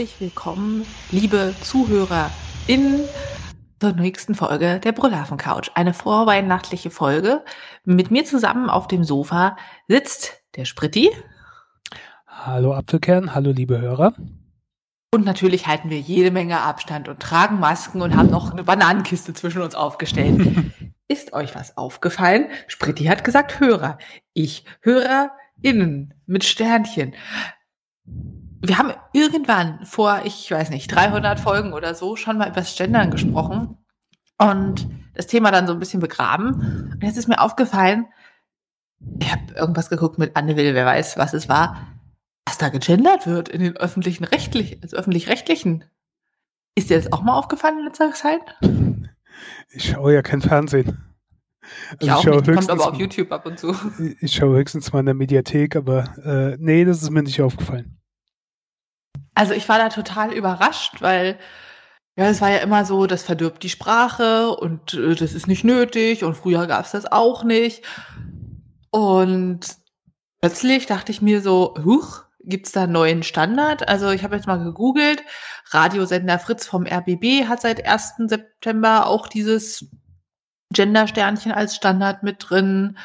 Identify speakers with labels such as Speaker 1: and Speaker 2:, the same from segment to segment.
Speaker 1: Herzlich willkommen, liebe ZuhörerInnen, zur nächsten Folge der Brüllaffen Couch. Eine vorweihnachtliche Folge. Mit mir zusammen auf dem Sofa sitzt der Spritti.
Speaker 2: Hallo Apfelkern, hallo liebe Hörer.
Speaker 1: Und natürlich halten wir jede Menge Abstand und tragen Masken und haben noch eine Bananenkiste zwischen uns aufgestellt. Ist euch was aufgefallen? Spritti hat gesagt Hörer. Ich HörerInnen mit Sternchen. Wir haben irgendwann vor, ich weiß nicht, 300 Folgen oder so schon mal über das Gendern gesprochen und das Thema dann so ein bisschen begraben. Und jetzt ist mir aufgefallen, ich habe irgendwas geguckt mit Anne Will, wer weiß, was es war, was da gegendert wird in den öffentlichen rechtlich, also öffentlich-rechtlichen. Ist dir das auch mal aufgefallen in letzter Zeit?
Speaker 2: Ich schaue ja kein Fernsehen.
Speaker 1: Also ich
Speaker 2: schaue
Speaker 1: nicht, kommt aber auf YouTube ab und zu.
Speaker 2: Ich schaue höchstens mal in der Mediathek, aber äh, nee, das ist mir nicht aufgefallen.
Speaker 1: Also ich war da total überrascht, weil ja, es war ja immer so, das verdirbt die Sprache und äh, das ist nicht nötig und früher gab es das auch nicht. Und plötzlich dachte ich mir so, huch, gibt's da einen neuen Standard? Also ich habe jetzt mal gegoogelt, Radiosender Fritz vom RBB hat seit 1. September auch dieses Gender-Sternchen als Standard mit drin.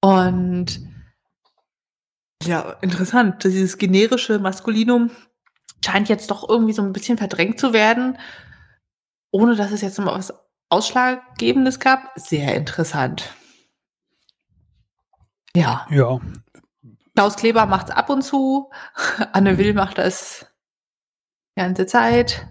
Speaker 1: Und ja, interessant, dieses generische Maskulinum scheint jetzt doch irgendwie so ein bisschen verdrängt zu werden, ohne dass es jetzt noch mal was Ausschlaggebendes gab. Sehr interessant. Ja.
Speaker 2: Ja.
Speaker 1: Klaus Kleber macht es ab und zu. Anne Will macht das die ganze Zeit.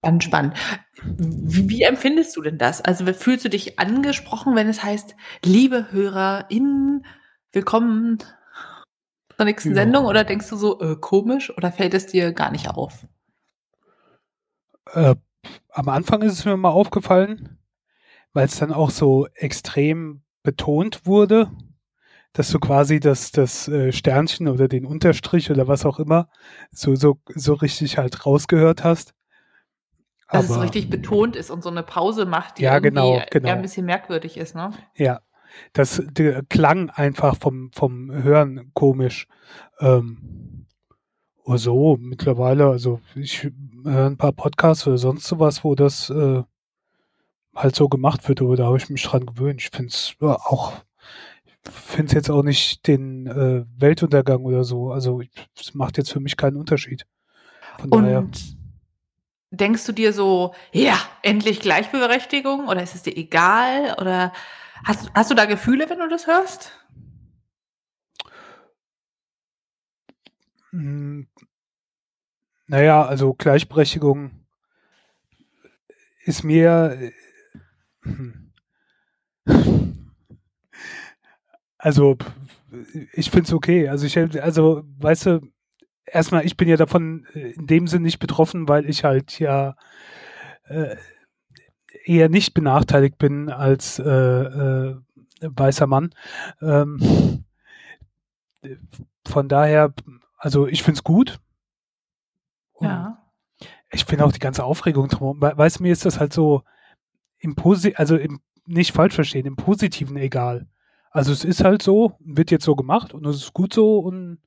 Speaker 1: Ganz spannend. Wie, wie, empfindest du denn das? Also fühlst du dich angesprochen, wenn es heißt, liebe HörerInnen, willkommen zur nächsten ja. Sendung? Oder denkst du so, äh, komisch? Oder fällt es dir gar nicht auf?
Speaker 2: Äh, am Anfang ist es mir mal aufgefallen, weil es dann auch so extrem betont wurde, dass du quasi das, das äh, Sternchen oder den Unterstrich oder was auch immer so, so, so richtig halt rausgehört hast.
Speaker 1: Dass Aber, es so richtig betont ist und so eine Pause macht, die
Speaker 2: ja, genau, genau.
Speaker 1: ein bisschen merkwürdig ist, ne?
Speaker 2: Ja. Das der klang einfach vom, vom Hören komisch. Ähm, oder so, mittlerweile, also ich höre ein paar Podcasts oder sonst sowas, wo das äh, halt so gemacht wird, aber da habe ich mich dran gewöhnt. Ich finde es ja, auch finde es jetzt auch nicht den äh, Weltuntergang oder so. Also es macht jetzt für mich keinen Unterschied.
Speaker 1: Von Und daher. denkst du dir so, ja, endlich Gleichberechtigung oder ist es dir egal? Oder hast, hast du da Gefühle, wenn du das hörst?
Speaker 2: Hm, naja, also Gleichberechtigung ist mir. Äh. Also, ich finde es okay. Also, ich, also, weißt du, erstmal, ich bin ja davon äh, in dem Sinn nicht betroffen, weil ich halt ja äh, eher nicht benachteiligt bin als äh, äh, weißer Mann. Ähm, von daher, also ich finde es gut.
Speaker 1: Und ja.
Speaker 2: Ich finde auch die ganze Aufregung drum. Weißt du, mir ist das halt so im Posi also im, nicht falsch verstehen, im Positiven egal. Also es ist halt so, wird jetzt so gemacht und es ist gut so und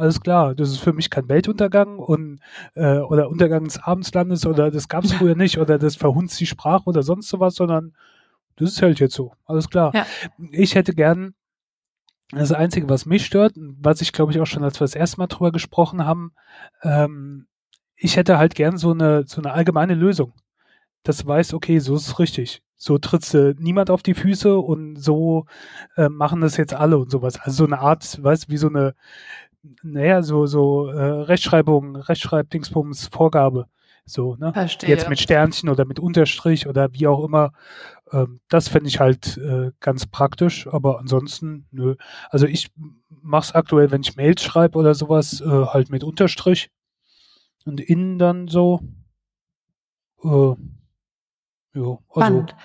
Speaker 2: alles klar. Das ist für mich kein Weltuntergang und äh, oder Untergang des Abendslandes oder das gab es früher nicht oder das verhunzt die Sprache oder sonst sowas, sondern das ist halt jetzt so. Alles klar. Ja. Ich hätte gern das Einzige, was mich stört, was ich glaube ich auch schon, als wir das erste Mal drüber gesprochen haben, ähm, ich hätte halt gern so eine, so eine allgemeine Lösung. Dass du weißt, okay, so ist es richtig so trittst du niemand auf die Füße und so äh, machen das jetzt alle und sowas. Also so eine Art, weißt wie so eine, naja, so, so äh, Rechtschreibung, Rechtschreibdingsbums Vorgabe. So, ne?
Speaker 1: Verstehe.
Speaker 2: Jetzt mit Sternchen oder mit Unterstrich oder wie auch immer. Ähm, das fände ich halt äh, ganz praktisch, aber ansonsten, nö. Also ich mach's aktuell, wenn ich Mails schreibe oder sowas, äh, halt mit Unterstrich. Und innen dann so. Äh,
Speaker 1: ja, also. Spannend.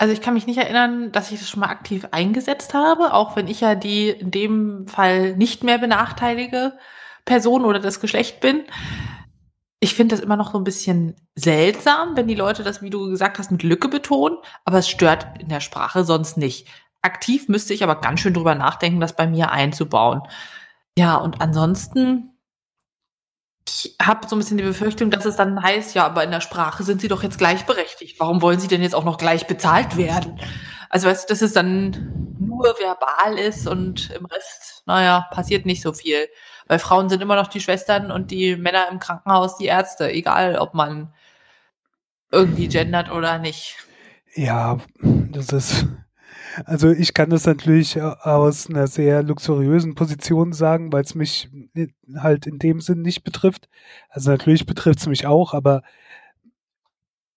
Speaker 1: Also ich kann mich nicht erinnern, dass ich das schon mal aktiv eingesetzt habe, auch wenn ich ja die in dem Fall nicht mehr benachteilige Person oder das Geschlecht bin. Ich finde das immer noch so ein bisschen seltsam, wenn die Leute das, wie du gesagt hast, mit Lücke betonen, aber es stört in der Sprache sonst nicht. aktiv müsste ich aber ganz schön drüber nachdenken, das bei mir einzubauen. Ja, und ansonsten, ich habe so ein bisschen die Befürchtung, dass es dann heißt, ja, aber in der Sprache sind sie doch jetzt gleichberechtigt. Warum wollen sie denn jetzt auch noch gleich bezahlt werden? Also weißt du, dass es dann nur verbal ist und im Rest, naja, passiert nicht so viel. Weil Frauen sind immer noch die Schwestern und die Männer im Krankenhaus die Ärzte, egal ob man irgendwie gendert oder nicht.
Speaker 2: Ja, das ist, also ich kann das natürlich aus einer sehr luxuriösen Position sagen, weil es mich halt in dem Sinn nicht betrifft. Also natürlich betrifft es mich auch, aber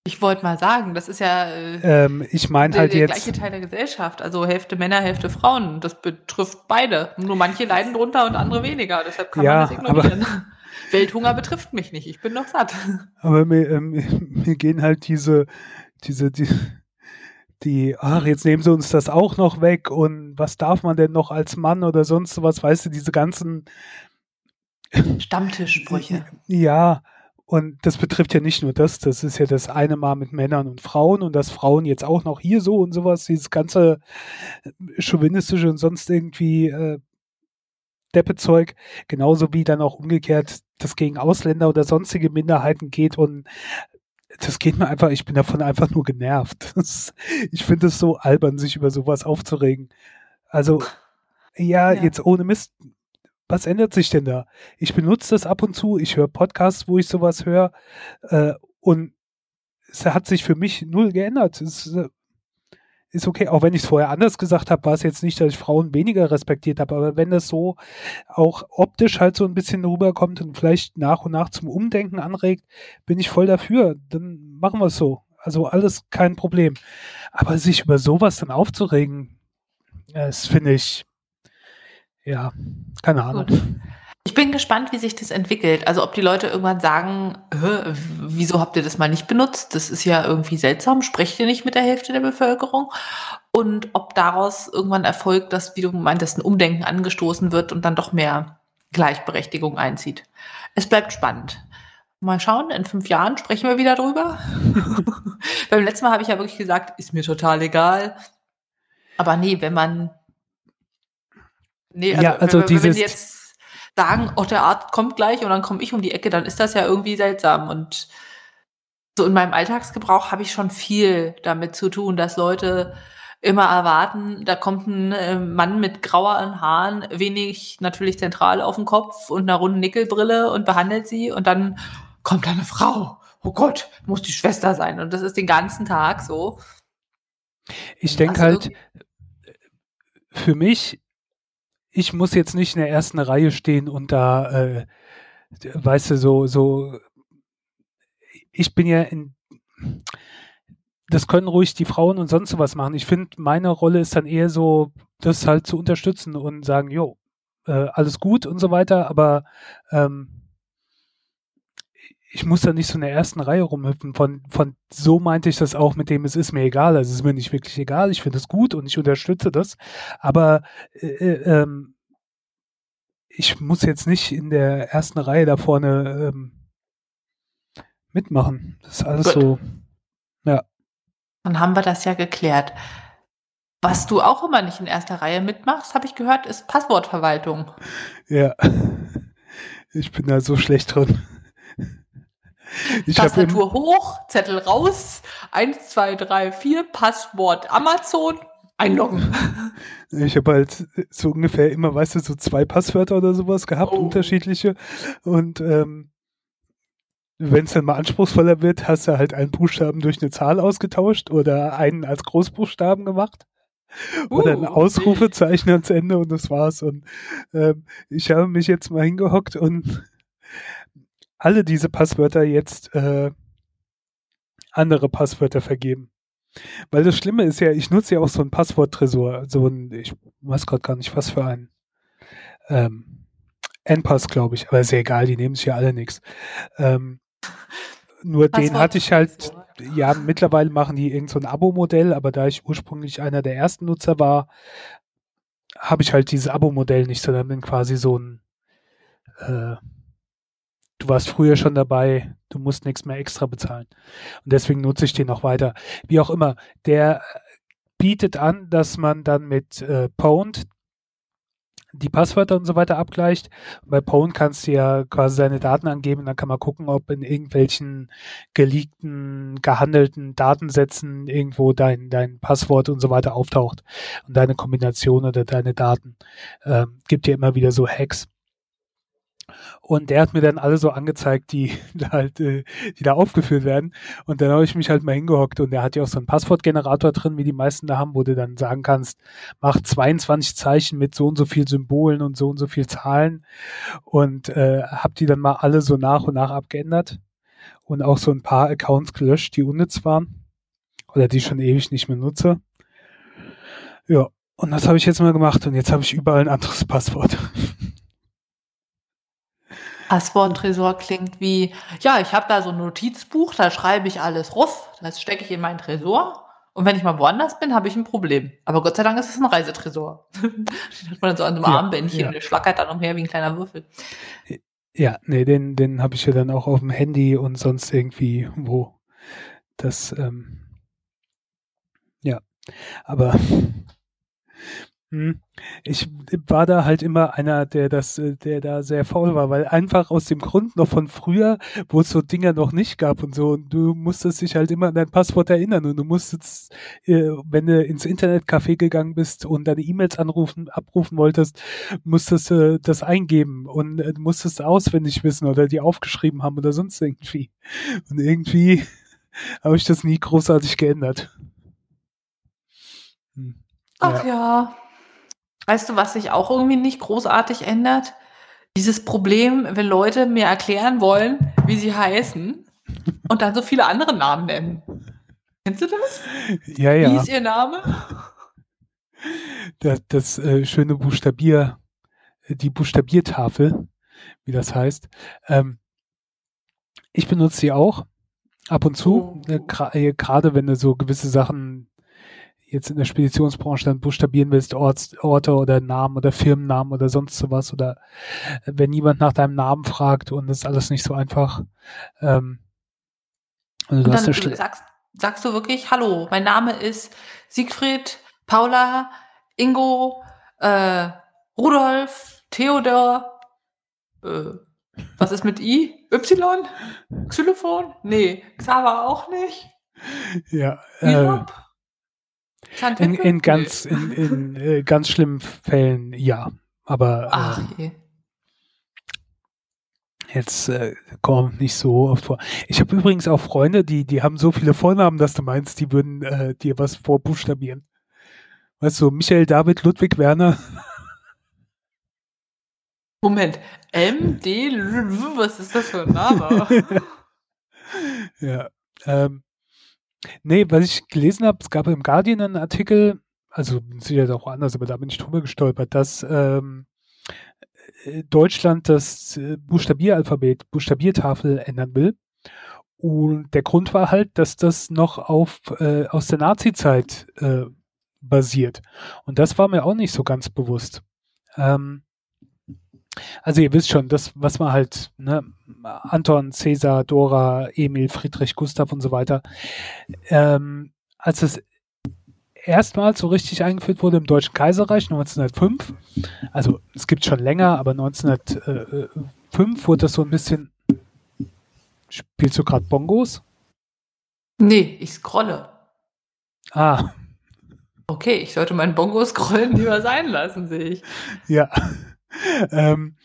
Speaker 1: ich wollte mal sagen, das ist ja äh,
Speaker 2: ähm, ich meine halt
Speaker 1: der,
Speaker 2: jetzt
Speaker 1: gleiche Teil der Gesellschaft. Also Hälfte Männer, Hälfte Frauen. Das betrifft beide. Nur manche leiden drunter und andere weniger. Deshalb kann
Speaker 2: Ja,
Speaker 1: man das ignorieren. Welthunger betrifft mich nicht. Ich bin doch satt.
Speaker 2: Aber mir, ähm, mir gehen halt diese, diese, die, die, ach, jetzt nehmen sie uns das auch noch weg und was darf man denn noch als Mann oder sonst was, weißt du, diese ganzen,
Speaker 1: Stammtischsprüche.
Speaker 2: ja, und das betrifft ja nicht nur das, das ist ja das eine Mal mit Männern und Frauen und dass Frauen jetzt auch noch hier so und sowas, dieses ganze chauvinistische und sonst irgendwie äh, Deppezeug, genauso wie dann auch umgekehrt das gegen Ausländer oder sonstige Minderheiten geht und das geht mir einfach, ich bin davon einfach nur genervt. Das, ich finde es so albern, sich über sowas aufzuregen. Also, ja,
Speaker 1: Ja.
Speaker 2: jetzt ohne Mist, was ändert sich denn da? Ich benutze das ab und zu, ich höre Podcasts, wo ich sowas höre äh, und es hat sich für mich null geändert. Es äh, ist okay, auch wenn ich es vorher anders gesagt habe, war es jetzt nicht, dass ich Frauen weniger respektiert habe, aber wenn das so auch optisch halt so ein bisschen rüberkommt und vielleicht nach und nach zum Umdenken anregt, bin ich voll dafür. Dann machen wir es so. Also alles kein Problem. Aber sich über sowas dann aufzuregen, das finde ich, ja, keine Ahnung.
Speaker 1: Gut. Ich bin gespannt, wie sich das entwickelt. Also ob die Leute irgendwann sagen, "Hä, wieso habt ihr das mal nicht benutzt? Das ist ja irgendwie seltsam. Sprecht ihr nicht mit der Hälfte der Bevölkerung? Und ob daraus irgendwann erfolgt, dass, wie du meintest, ein Umdenken angestoßen wird und dann doch mehr Gleichberechtigung einzieht. Es bleibt spannend. Mal schauen, in fünf Jahren sprechen wir wieder drüber. Beim letzten Mal habe ich ja wirklich gesagt, ist mir total egal. Aber nee, wenn man Nee, also,
Speaker 2: Ja, also
Speaker 1: wenn, wenn
Speaker 2: dieses-
Speaker 1: die jetzt sagen, oh, der Arzt kommt gleich und dann komme ich um die Ecke, dann ist das ja irgendwie seltsam. Und so in meinem Alltagsgebrauch habe ich schon viel damit zu tun, dass Leute immer erwarten, da kommt ein äh, Mann mit grauen Haaren, wenig natürlich zentral auf dem Kopf und einer runden Nickelbrille und behandelt sie und dann kommt da eine Frau. Oh Gott, muss die Schwester sein. Und das ist den ganzen Tag so.
Speaker 2: Ich denke
Speaker 1: Also
Speaker 2: halt, für mich, ich muss jetzt nicht in der ersten Reihe stehen und da, äh, weißt du, so, so, ich bin ja in, das können ruhig die Frauen und sonst was machen. Ich finde, meine Rolle ist dann eher so, das halt zu unterstützen und sagen, jo, äh, alles gut und so weiter, aber ähm, ich muss da nicht so in der ersten Reihe rumhüpfen. Von, von so meinte ich das auch mit dem, es ist mir egal. Also es ist mir nicht wirklich egal. Ich finde es gut und ich unterstütze das. Aber äh, äh, ähm, ich muss jetzt nicht in der ersten Reihe da vorne ähm, mitmachen. Das ist alles
Speaker 1: Gut.
Speaker 2: so.
Speaker 1: Dann haben wir das ja geklärt. Was du auch immer nicht in erster Reihe mitmachst, habe ich gehört, ist Passwortverwaltung.
Speaker 2: Ja. Ich bin da so schlecht drin. Ich
Speaker 1: Tastatur hoch, Zettel raus, 1, 2, 3, 4, Passwort Amazon, einloggen.
Speaker 2: Ich habe halt so ungefähr immer, weißt du, so zwei Passwörter oder sowas gehabt,
Speaker 1: Oh.
Speaker 2: unterschiedliche. Und ähm, wenn es dann mal anspruchsvoller wird, hast du halt einen Buchstaben durch eine Zahl ausgetauscht oder einen als Großbuchstaben gemacht. Oder ein
Speaker 1: Uh,
Speaker 2: Ausrufezeichen ans Ende und das war's. Und ähm, ich habe mich jetzt mal hingehockt und alle diese Passwörter jetzt äh, andere Passwörter vergeben. Weil das Schlimme ist ja, ich nutze ja auch so ein Passworttresor, so ein, ich weiß gerade gar nicht, was für ein ähm, N-Pass, glaube ich, aber ist ja egal, die nehmen sich ja alle nichts. Ähm, nur den hatte ich halt, ja, mittlerweile machen die irgend so ein Abo-Modell, aber da ich ursprünglich einer der ersten Nutzer war, habe ich halt dieses Abo-Modell nicht, sondern bin quasi so ein, äh, du warst früher schon dabei, du musst nichts mehr extra bezahlen. Und deswegen nutze ich den noch weiter. Wie auch immer, der bietet an, dass man dann mit äh, Pwned die Passwörter und so weiter abgleicht. Bei Pwn kannst du ja quasi seine Daten angeben, dann kann man gucken, ob in irgendwelchen geleakten, gehandelten Datensätzen irgendwo dein, dein Passwort und so weiter auftaucht und deine Kombination oder deine Daten. Ähm, gibt ja immer wieder so Hacks. Und der hat mir dann alle so angezeigt, die da halt, äh, die da aufgeführt werden. Und dann habe ich mich halt mal hingehockt und der hat ja auch so einen Passwortgenerator drin, wie die meisten da haben, wo du dann sagen kannst, mach 22 Zeichen mit so und so viel Symbolen und so und so viel Zahlen. Und äh, habe die dann mal alle so nach und nach abgeändert. Und auch so ein paar Accounts gelöscht, die unnütz waren. Oder die ich schon ewig nicht mehr nutze. Ja, und das habe ich jetzt mal gemacht und jetzt habe ich überall ein anderes Passwort.
Speaker 1: Passworttresor klingt wie, ja, ich habe da so ein Notizbuch, da schreibe ich alles rauf, das stecke ich in meinen Tresor. Und wenn ich mal woanders bin, habe ich ein Problem. Aber Gott sei Dank ist es ein Reisetresor. Den hat man dann so an einem ja, Armbändchen ja. und der schlackert dann umher wie ein kleiner Würfel.
Speaker 2: Ja, nee, den, den habe ich ja dann auch auf dem Handy und sonst irgendwie wo. Das, ähm, ja. Aber. Ich war da halt immer einer, der das, äh, der da sehr faul war, weil einfach aus dem Grund noch von früher, wo es so Dinger noch nicht gab und so, und du musstest dich halt immer an dein Passwort erinnern und du musstest, äh, wenn du ins Internetcafé gegangen bist und deine E-Mails anrufen, abrufen wolltest, musstest du das eingeben und äh, musstest auswendig wissen oder die aufgeschrieben haben oder sonst irgendwie. Und irgendwie habe ich das nie großartig geändert.
Speaker 1: Hm. Ach ja. ja. Weißt du, was sich auch irgendwie nicht großartig ändert? Dieses Problem, wenn Leute mir erklären wollen, wie sie heißen und dann so viele andere Namen nennen. Kennst du das?
Speaker 2: Ja, ja.
Speaker 1: Wie ist ihr Name?
Speaker 2: Das, das äh, schöne Buchstabier, die Buchstabiertafel, wie das heißt. Ähm, ich benutze sie auch ab und zu, oh. äh, gerade wenn du so gewisse Sachen jetzt in der Speditionsbranche dann buchstabieren willst, Orts, Orte oder Namen oder Firmennamen oder sonst sowas oder äh, wenn jemand nach deinem Namen fragt und das ist alles nicht so einfach. Ähm,
Speaker 1: und, und dann du sagst, sagst du wirklich, hallo, mein Name ist Siegfried, Paula, Ingo, äh, Rudolf, Theodor, äh, was ist mit I? Y? Xylophon? Nee, Xaver auch nicht.
Speaker 2: Ja. Äh, in, in ganz, in, in äh, ganz schlimmen Fällen ja. Aber
Speaker 1: Ach, äh,
Speaker 2: jetzt äh, kommt nicht so oft vor. Ich habe übrigens auch Freunde, die, die haben so viele Vornamen, dass du meinst, die würden äh, dir was vorbuchstabieren. Weißt du, Michael, David, Ludwig, Werner.
Speaker 1: Moment, M, D, was ist das für ein Name?
Speaker 2: ja, ähm, Nee, was ich gelesen habe, es gab im Guardian einen Artikel, also sicher auch anders, aber da bin ich drüber gestolpert, dass ähm, äh, Deutschland das äh, Buchstabieralphabet, Buchstabiertafel ändern will. Und der Grund war halt, dass das noch auf äh, aus der Nazi-Zeit äh, basiert. Und das war mir auch nicht so ganz bewusst. Ähm, also ihr wisst schon, das, was man halt, ne, Anton, Cäsar, Dora, Emil, Friedrich, Gustav und so weiter, ähm, als es erstmals so richtig eingeführt wurde im Deutschen Kaiserreich 1905, also es gibt schon länger, aber 1905 wurde das so ein bisschen, spielst du gerade Bongos?
Speaker 1: Nee, ich scrolle.
Speaker 2: Ah.
Speaker 1: Okay, ich sollte meinen Bongo-Scrollen lieber sein lassen, sehe ich.
Speaker 2: Ja. ähm,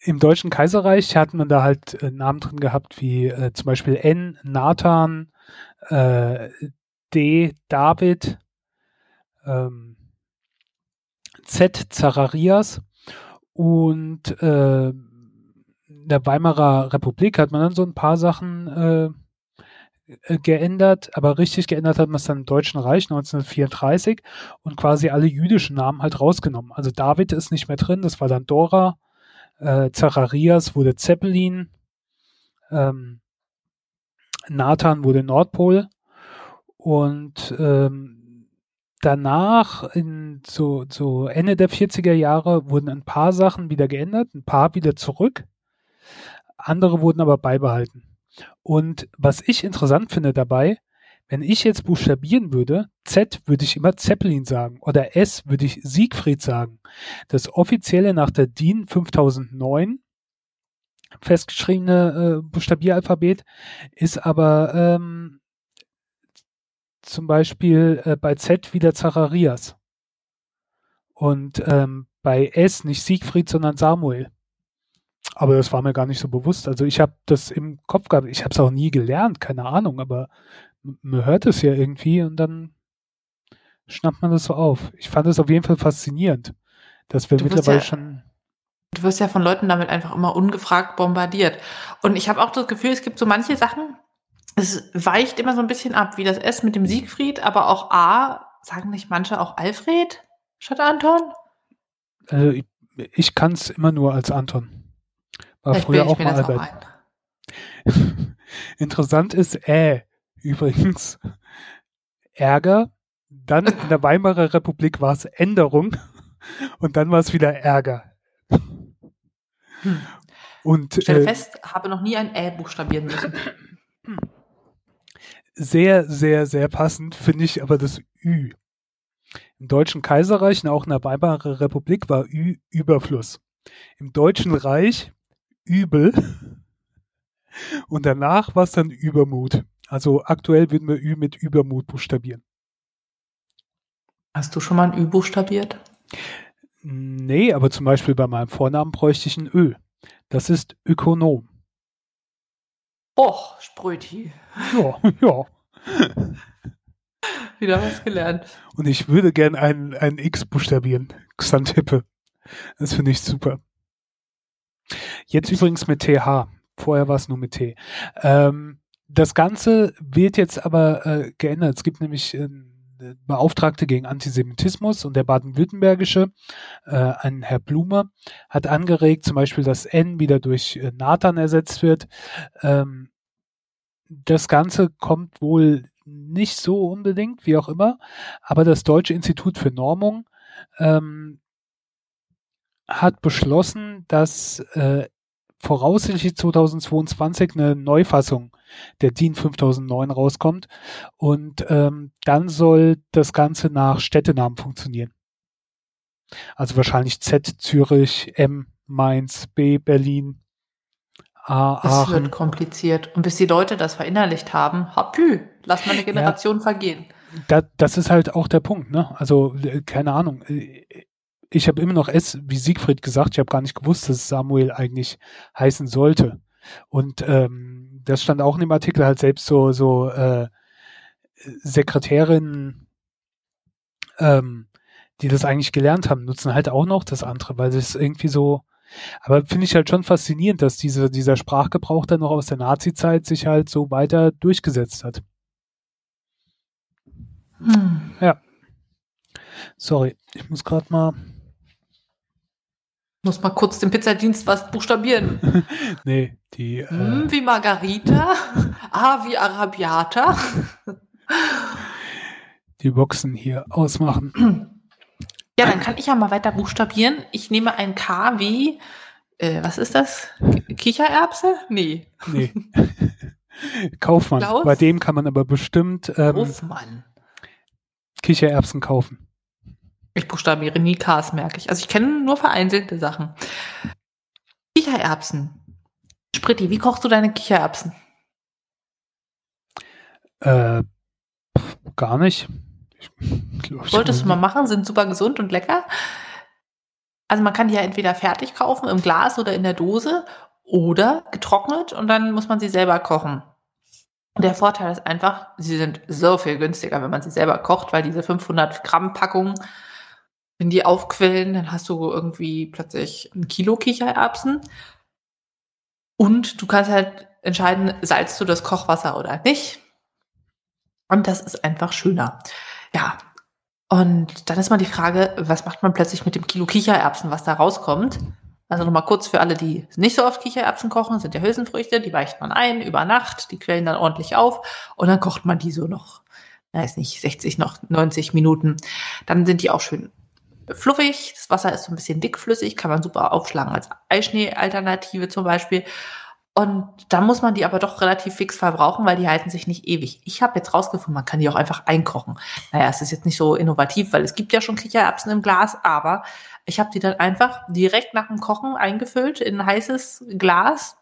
Speaker 2: Im Deutschen Kaiserreich hat man da halt äh, Namen drin gehabt wie äh, zum Beispiel N, Nathan, äh, D, David, ähm, Z, Zacharias und äh, in der Weimarer Republik hat man dann so ein paar Sachen äh, geändert, aber richtig geändert hat man es dann im Deutschen Reich 1934 und quasi alle jüdischen Namen halt rausgenommen. Also David ist nicht mehr drin, das war dann Dora, äh, Zacharias wurde Zeppelin, ähm, Nathan wurde Nordpol und ähm, danach, in so, so Ende der 40er Jahre, wurden ein paar Sachen wieder geändert, ein paar wieder zurück, andere wurden aber beibehalten. Und was ich interessant finde dabei, Wenn ich jetzt buchstabieren würde, Z würde ich immer Zeppelin sagen oder S würde ich Siegfried sagen. Das offizielle nach der DIN 5009 festgeschriebene äh, Buchstabieralphabet ist aber ähm, zum Beispiel äh, bei Z wieder Zacharias. Und ähm, bei S nicht Siegfried, sondern Samuel. Aber das war mir gar nicht so bewusst. Also ich habe das im Kopf gehabt. Ich habe es auch nie gelernt, keine Ahnung, aber man hört es ja irgendwie und dann schnappt man das so auf. Ich fand es auf jeden Fall faszinierend, dass wir mittlerweile ja, schon.
Speaker 1: Du wirst ja von Leuten damit einfach immer ungefragt bombardiert. Und ich habe auch das Gefühl, es gibt so manche Sachen, es weicht immer so ein bisschen ab, wie das S mit dem Siegfried, aber auch A, sagen nicht manche auch Alfred statt Anton?
Speaker 2: Also ich, ich kann es immer nur als Anton. War Vielleicht früher auch mal Albert. Auch Interessant ist äh übrigens Ärger. Dann in der Weimarer Republik war es Änderung und dann war es wieder Ärger.
Speaker 1: Hm. Und, Stell äh, fest, habe noch nie ein Ä buchstabieren müssen.
Speaker 2: Sehr, sehr, sehr passend finde ich aber das Ü. Im Deutschen Kaiserreich und auch in der Weimarer Republik war Ü Überfluss. Im Deutschen Reich Übel und danach war es dann Übermut. Also aktuell würden wir Ü mit Übermut buchstabieren.
Speaker 1: Hast du schon mal ein Ü buchstabiert?
Speaker 2: Nee, aber zum Beispiel bei meinem Vornamen bräuchte ich ein Ö. Das ist Ökonom.
Speaker 1: Och, Spröti.
Speaker 2: Ja, ja.
Speaker 1: Wieder was gelernt.
Speaker 2: Und ich würde gern ein, ein X buchstabieren. Xantippe. Das finde ich super. Jetzt übrigens mit TH. Vorher war es nur mit T. Ähm, das Ganze wird jetzt aber äh, geändert. Es gibt nämlich äh, Beauftragte gegen Antisemitismus und der baden-württembergische, äh, ein Herr Blumer, hat angeregt, zum Beispiel, dass N wieder durch äh, Nathan ersetzt wird. Ähm, das Ganze kommt wohl nicht so unbedingt, wie auch immer, aber das Deutsche Institut für Normung ähm, hat beschlossen, dass äh, voraussichtlich 2022 eine Neufassung der DIN 5009 rauskommt und ähm, dann soll das Ganze nach Städtenamen funktionieren. Also wahrscheinlich Z Zürich, M Mainz, B Berlin,
Speaker 1: A das Aachen. wird kompliziert. Und bis die Leute das verinnerlicht haben, hapü, lass mal eine Generation ja, vergehen.
Speaker 2: Da, das ist halt auch der Punkt, ne? Also, äh, keine Ahnung. Ich habe immer noch S wie Siegfried gesagt. Ich habe gar nicht gewusst, dass Samuel eigentlich heißen sollte. Und ähm, das stand auch in dem Artikel halt selbst so, so äh, Sekretärinnen, ähm, die das eigentlich gelernt haben, nutzen halt auch noch das andere, weil es irgendwie so, aber finde ich halt schon faszinierend, dass diese, dieser Sprachgebrauch dann noch aus der Nazi-Zeit sich halt so weiter durchgesetzt hat. Hm. Ja. Sorry, ich muss gerade mal
Speaker 1: muss mal kurz den Pizzadienst was buchstabieren.
Speaker 2: nee, die.
Speaker 1: Äh hm, wie Margarita. A wie Arabiata.
Speaker 2: die Boxen hier ausmachen.
Speaker 1: Ja, dann kann ich ja mal weiter buchstabieren. Ich nehme ein K wie. Äh, was ist das? Kichererbse? Nee. Nee.
Speaker 2: Kaufmann. Klaus? Bei dem kann man aber bestimmt ähm, Kaufmann. Kichererbsen kaufen.
Speaker 1: Ich buchstabiere nie Ks, merke ich. Also ich kenne nur vereinzelte Sachen. Kichererbsen. Spritti, wie kochst du deine Kichererbsen?
Speaker 2: Äh, gar nicht.
Speaker 1: Ich, Solltest du mal machen, sind super gesund und lecker. Also man kann die ja entweder fertig kaufen im Glas oder in der Dose oder getrocknet und dann muss man sie selber kochen. Der Vorteil ist einfach, sie sind so viel günstiger, wenn man sie selber kocht, weil diese 500 Gramm Packung wenn die aufquellen, dann hast du irgendwie plötzlich ein Kilo Kichererbsen. Und du kannst halt entscheiden, salzt du das Kochwasser oder nicht. Und das ist einfach schöner. Ja. Und dann ist mal die Frage, was macht man plötzlich mit dem Kilo Kichererbsen, was da rauskommt? Also nochmal kurz für alle, die nicht so oft Kichererbsen kochen, sind ja Hülsenfrüchte, die weicht man ein über Nacht, die quellen dann ordentlich auf und dann kocht man die so noch, weiß nicht, 60 noch 90 Minuten. Dann sind die auch schön fluffig. Das Wasser ist so ein bisschen dickflüssig, kann man super aufschlagen als Eischnee-Alternative zum Beispiel. Und da muss man die aber doch relativ fix verbrauchen, weil die halten sich nicht ewig. Ich habe jetzt rausgefunden, man kann die auch einfach einkochen. Naja, es ist jetzt nicht so innovativ, weil es gibt ja schon Kichererbsen im Glas, aber ich habe die dann einfach direkt nach dem Kochen eingefüllt in ein heißes Glas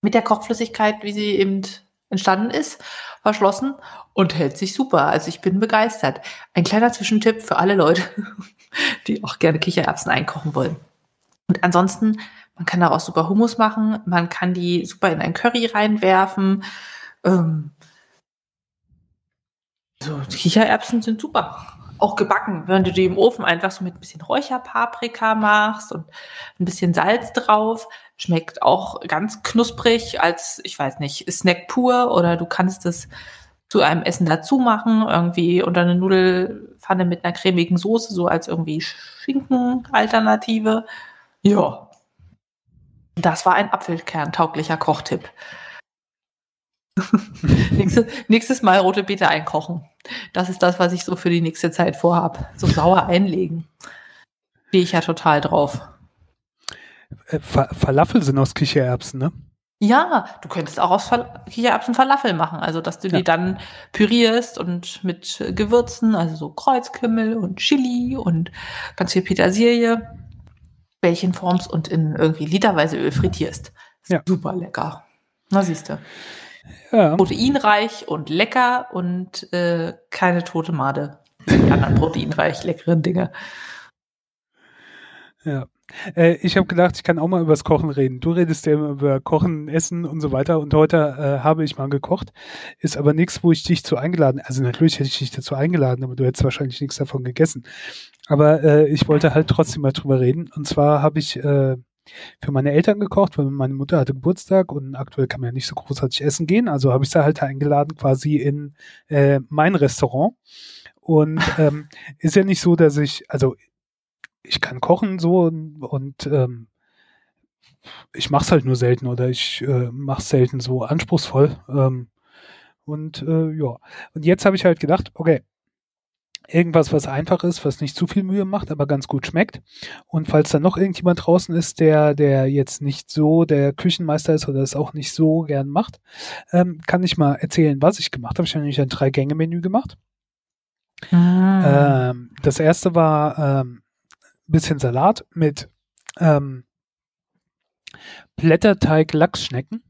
Speaker 1: mit der Kochflüssigkeit, wie sie eben entstanden ist, verschlossen und hält sich super. Also ich bin begeistert. Ein kleiner Zwischentipp für alle Leute, die auch gerne Kichererbsen einkochen wollen. Und ansonsten, man kann daraus super Hummus machen, man kann die super in ein Curry reinwerfen. Ähm, so, Kichererbsen sind super. Auch gebacken, wenn du die im Ofen einfach so mit ein bisschen Räucherpaprika machst und ein bisschen Salz drauf, schmeckt auch ganz knusprig als, ich weiß nicht, Snack pur oder du kannst es zu einem Essen dazu machen, irgendwie unter eine Nudelfanne mit einer cremigen Soße, so als irgendwie Schinken-Alternative. Ja. Das war ein Apfelkern-tauglicher Kochtipp. nächstes, nächstes Mal rote Beete einkochen. Das ist das, was ich so für die nächste Zeit vorhab. So sauer einlegen. Stehe ich ja total drauf.
Speaker 2: Äh, Falafel sind aus Kichererbsen, ne?
Speaker 1: Ja, du könntest auch aus Kichererbsen Falafel machen. Also, dass du ja. die dann pürierst und mit Gewürzen, also so Kreuzkümmel und Chili und ganz viel Petersilie Bällchen formst und in irgendwie literweise Öl frittierst. Ja. Super lecker. Na, siehst du. Ja. Proteinreich und lecker und äh, keine tote Made. Die anderen proteinreich leckeren Dinge.
Speaker 2: Ja. Äh, ich habe gedacht, ich kann auch mal übers Kochen reden. Du redest ja immer über Kochen, Essen und so weiter. Und heute äh, habe ich mal gekocht. Ist aber nichts, wo ich dich zu eingeladen. Also natürlich hätte ich dich dazu eingeladen, aber du hättest wahrscheinlich nichts davon gegessen. Aber äh, ich wollte halt trotzdem mal drüber reden. Und zwar habe ich äh, für meine Eltern gekocht, weil meine Mutter hatte Geburtstag und aktuell kann man ja nicht so großartig essen gehen. Also habe ich sie halt eingeladen quasi in äh, mein Restaurant. Und ähm, ist ja nicht so, dass ich, also ich kann kochen so und, und ähm, ich mache es halt nur selten oder ich äh, mache es selten so anspruchsvoll. Ähm, und äh, ja, und jetzt habe ich halt gedacht, okay, irgendwas, was einfach ist, was nicht zu viel Mühe macht, aber ganz gut schmeckt. Und falls da noch irgendjemand draußen ist, der, der jetzt nicht so der Küchenmeister ist oder es auch nicht so gern macht, ähm, kann ich mal erzählen, was ich gemacht habe. Ich habe nämlich ein Drei-Gänge-Menü gemacht. Ah. Ähm, das erste war ähm, bisschen Salat mit ähm, Blätterteig Lachsschnecken,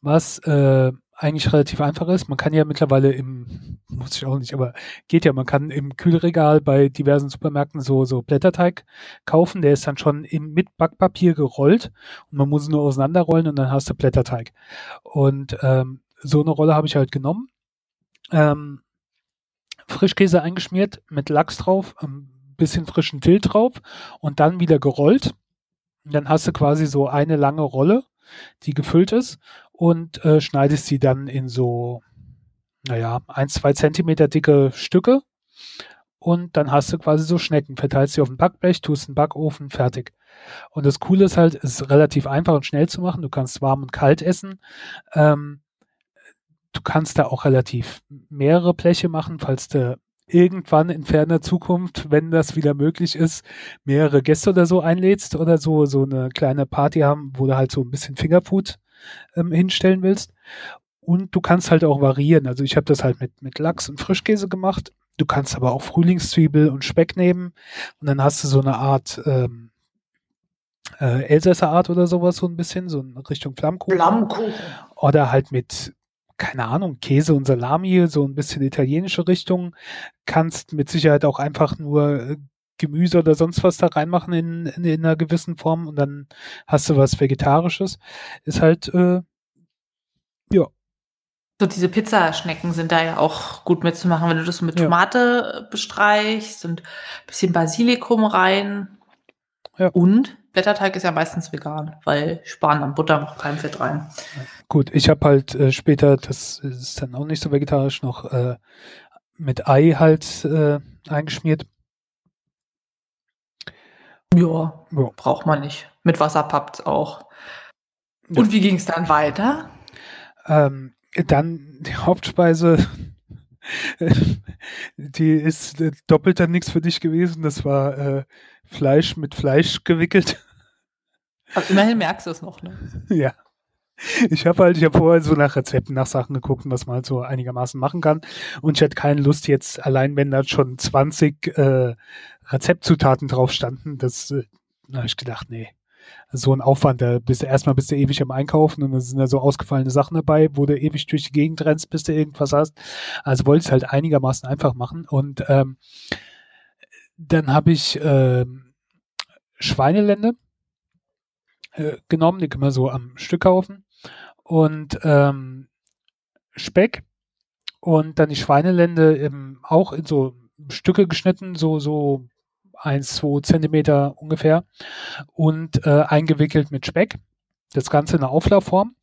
Speaker 2: was äh, eigentlich relativ einfach ist. Man kann ja mittlerweile im, muss ich auch nicht, aber geht ja, man kann im Kühlregal bei diversen Supermärkten so, so Blätterteig kaufen. Der ist dann schon im, mit Backpapier gerollt und man muss nur auseinanderrollen und dann hast du Blätterteig. Und ähm, so eine Rolle habe ich halt genommen. Ähm, Frischkäse eingeschmiert mit Lachs drauf, ähm, bisschen frischen Dill drauf und dann wieder gerollt. Und dann hast du quasi so eine lange Rolle, die gefüllt ist und äh, schneidest sie dann in so, naja, ein, zwei Zentimeter dicke Stücke. Und dann hast du quasi so Schnecken, verteilst sie auf den Backblech, tust in den Backofen, fertig. Und das Coole ist halt, es ist relativ einfach und schnell zu machen. Du kannst warm und kalt essen. Ähm, du kannst da auch relativ mehrere Bleche machen, falls du irgendwann in ferner Zukunft, wenn das wieder möglich ist, mehrere Gäste oder so einlädst oder so, so eine kleine Party haben, wo du halt so ein bisschen Fingerfood ähm, hinstellen willst. Und du kannst halt auch variieren. Also ich habe das halt mit, mit Lachs und Frischkäse gemacht. Du kannst aber auch Frühlingszwiebel und Speck nehmen. Und dann hast du so eine Art ähm, äh, Elsässer Art oder sowas, so ein bisschen, so in Richtung Flammkuchen. Flammkuchen. Oder halt mit keine Ahnung, Käse und Salami, so ein bisschen italienische Richtung. Kannst mit Sicherheit auch einfach nur äh, Gemüse oder sonst was da reinmachen in, in, in einer gewissen Form und dann hast du was Vegetarisches. Ist halt, äh, ja.
Speaker 1: So diese Pizzaschnecken sind da ja auch gut mitzumachen, wenn du das mit Tomate ja. bestreichst und ein bisschen Basilikum rein. Ja. Und Blätterteig ist ja meistens vegan, weil sparen an Butter noch kein Fett rein.
Speaker 2: Gut, ich habe halt äh, später, das ist dann auch nicht so vegetarisch, noch äh, mit Ei halt äh, eingeschmiert.
Speaker 1: Ja, ja, braucht man nicht. Mit Wasser pappt auch. Und ja. wie ging es dann weiter?
Speaker 2: Ähm, dann die Hauptspeise, die ist äh, doppelt dann nichts für dich gewesen. Das war äh, Fleisch mit Fleisch gewickelt.
Speaker 1: Aber immerhin merkst du es noch, ne?
Speaker 2: Ja. Ich habe halt, ich habe vorher so nach Rezepten, nach Sachen geguckt, was man halt so einigermaßen machen kann. Und ich hatte keine Lust jetzt, allein wenn da schon 20 äh, Rezeptzutaten drauf standen, das, äh, habe ich gedacht, nee, so ein Aufwand, da bist du erstmal bist du ewig am Einkaufen und dann sind da so ausgefallene Sachen dabei, wo du ewig durch die Gegend rennst, bis du irgendwas hast. Also wollte ich es halt einigermaßen einfach machen. Und ähm, dann habe ich äh, Schweinelände äh, genommen, die können wir so am Stück kaufen. Und ähm, Speck und dann die Schweinelände im, auch in so Stücke geschnitten, so, so eins, zwei Zentimeter ungefähr und äh, eingewickelt mit Speck. Das Ganze in einer Auflaufform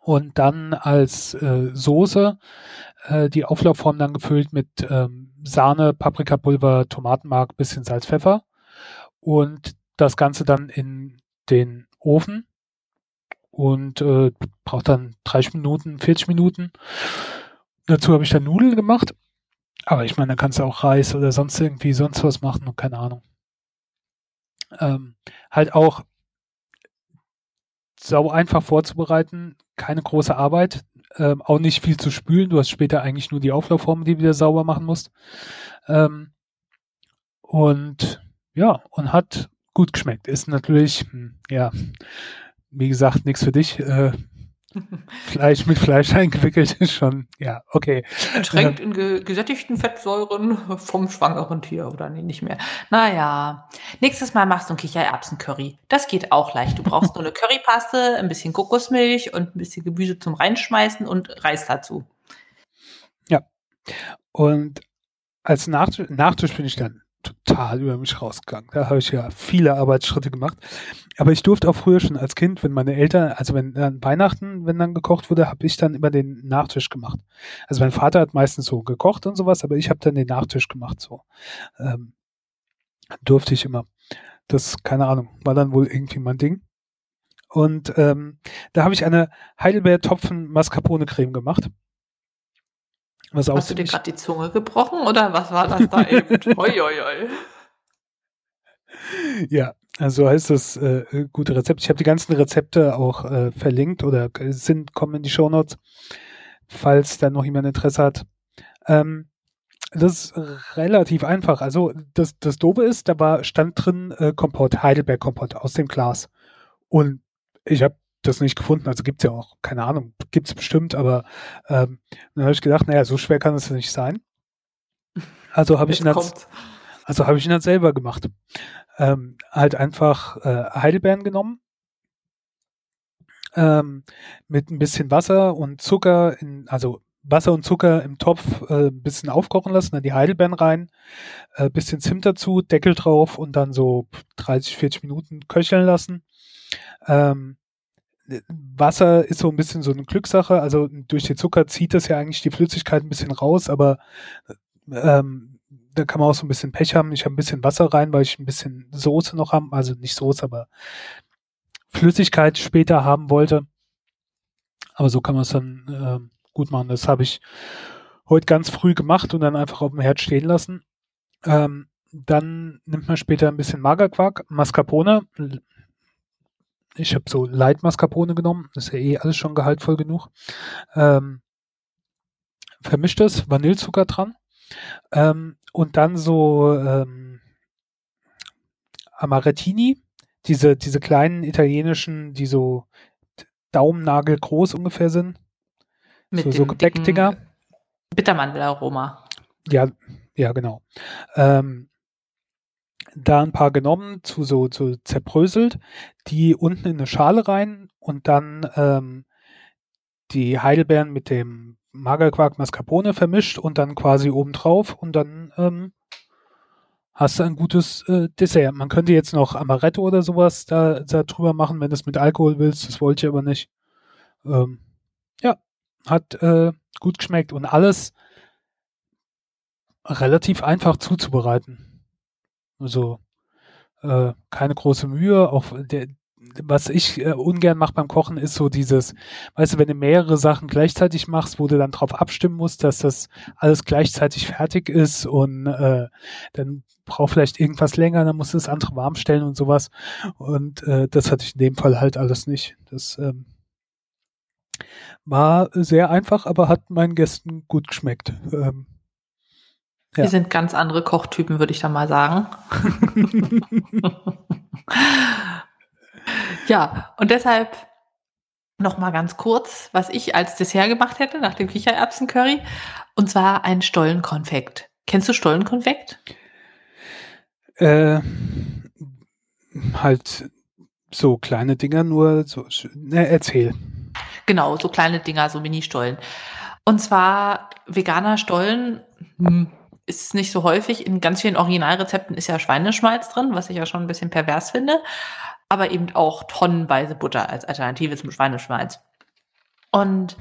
Speaker 2: und dann als äh, Soße äh, die Auflaufform dann gefüllt mit ähm, Sahne, Paprikapulver, Tomatenmark, bisschen Salz, Pfeffer und das Ganze dann in den Ofen und äh, braucht dann 30 Minuten, 40 Minuten. Dazu habe ich dann Nudeln gemacht aber ich meine, da kannst du auch Reis oder sonst irgendwie sonst was machen und keine Ahnung. Ähm, halt auch sau einfach vorzubereiten, keine große Arbeit, ähm, auch nicht viel zu spülen. Du hast später eigentlich nur die Auflaufform, die du wieder sauber machen musst. Ähm, und ja, und hat gut geschmeckt. Ist natürlich, hm, ja, wie gesagt, nichts für dich. Äh, Fleisch mit Fleisch eingewickelt ist schon, ja, okay.
Speaker 1: Ertränkt in ge gesättigten Fettsäuren vom schwangeren Tier oder nee, nicht mehr. Naja, nächstes Mal machst du ein Kichererbsen-Curry. Das geht auch leicht. Du brauchst nur eine Currypaste, ein bisschen Kokosmilch und ein bisschen Gemüse zum Reinschmeißen und Reis dazu.
Speaker 2: Ja. Und als Nachtisch, Nachtisch bin ich dann total über mich rausgegangen. Da habe ich ja viele Arbeitsschritte gemacht. Aber ich durfte auch früher schon als Kind, wenn meine Eltern, also wenn dann Weihnachten, wenn dann gekocht wurde, habe ich dann immer den Nachtisch gemacht. Also mein Vater hat meistens so gekocht und sowas, aber ich habe dann den Nachtisch gemacht so. Ähm, durfte ich immer. Das, keine Ahnung, war dann wohl irgendwie mein Ding. Und ähm, da habe ich eine Heidelbeer-Topfen Mascarpone-Creme gemacht.
Speaker 1: Was Hast du dir gerade die Zunge gebrochen oder was war das da eben? Hoi, hoi, hoi.
Speaker 2: Ja, also heißt das äh, gute Rezept. Ich habe die ganzen Rezepte auch äh, verlinkt oder sind kommen in die Show Notes, falls da noch jemand Interesse hat. Ähm, das ist relativ einfach. Also das, das Dobe ist, da war stand drin äh, Kompott, Heidelberg Kompott aus dem Glas. Und ich habe das nicht gefunden. Also gibt's ja auch, keine Ahnung, gibt's bestimmt, aber ähm, dann habe ich gedacht, naja, so schwer kann es nicht sein. Also habe ich ihn als, also habe ich ihn dann selber gemacht. Ähm, halt einfach äh, Heidelbeeren genommen, ähm, mit ein bisschen Wasser und Zucker, in, also Wasser und Zucker im Topf äh, ein bisschen aufkochen lassen, dann die Heidelbeeren rein, äh, bisschen Zimt dazu, Deckel drauf und dann so 30, 40 Minuten köcheln lassen. Ähm, Wasser ist so ein bisschen so eine Glückssache. Also durch den Zucker zieht das ja eigentlich die Flüssigkeit ein bisschen raus, aber ähm, da kann man auch so ein bisschen Pech haben. Ich habe ein bisschen Wasser rein, weil ich ein bisschen Soße noch haben, also nicht Soße, aber Flüssigkeit später haben wollte. Aber so kann man es dann äh, gut machen. Das habe ich heute ganz früh gemacht und dann einfach auf dem Herd stehen lassen. Ähm, dann nimmt man später ein bisschen Magerquark, Mascarpone, ich habe so Light Mascarpone genommen, ist ja eh alles schon gehaltvoll genug. Ähm, vermischt das, Vanillezucker dran. Ähm, und dann so ähm, Amarettini, diese, diese kleinen italienischen, die so Daumennagel groß ungefähr sind.
Speaker 1: Mit so, so Gebäckdinger. Bittermandelaroma.
Speaker 2: Ja, ja, genau. Ähm, da ein paar genommen, zu so, so zerbröselt, die unten in eine Schale rein und dann ähm, die Heidelbeeren mit dem Magerquark Mascarpone vermischt und dann quasi oben drauf und dann ähm, hast du ein gutes äh, Dessert. Man könnte jetzt noch Amaretto oder sowas da, da drüber machen, wenn du es mit Alkohol willst. Das wollte ich aber nicht. Ähm, ja, hat äh, gut geschmeckt und alles relativ einfach zuzubereiten. Also äh, keine große Mühe. Auch der, was ich äh, ungern mache beim Kochen, ist so dieses, weißt du, wenn du mehrere Sachen gleichzeitig machst, wo du dann drauf abstimmen musst, dass das alles gleichzeitig fertig ist und äh, dann braucht vielleicht irgendwas länger, dann musst du das andere warm stellen und sowas. Und äh, das hatte ich in dem Fall halt alles nicht. Das ähm, War sehr einfach, aber hat meinen Gästen gut geschmeckt. Ähm,
Speaker 1: ja. Wir sind ganz andere Kochtypen, würde ich da mal sagen. ja, und deshalb noch mal ganz kurz, was ich als Dessert gemacht hätte nach dem Kichererbsencurry. Und zwar ein Stollenkonfekt. Kennst du Stollenkonfekt?
Speaker 2: Äh, halt so kleine Dinger, nur so. Ne, erzähl.
Speaker 1: Genau, so kleine Dinger, so Mini-Stollen. Und zwar veganer Stollen hm, ist nicht so häufig. In ganz vielen Originalrezepten ist ja Schweineschmalz drin, was ich ja schon ein bisschen pervers finde. Aber eben auch tonnenweise Butter als Alternative zum Schweineschmalz. Und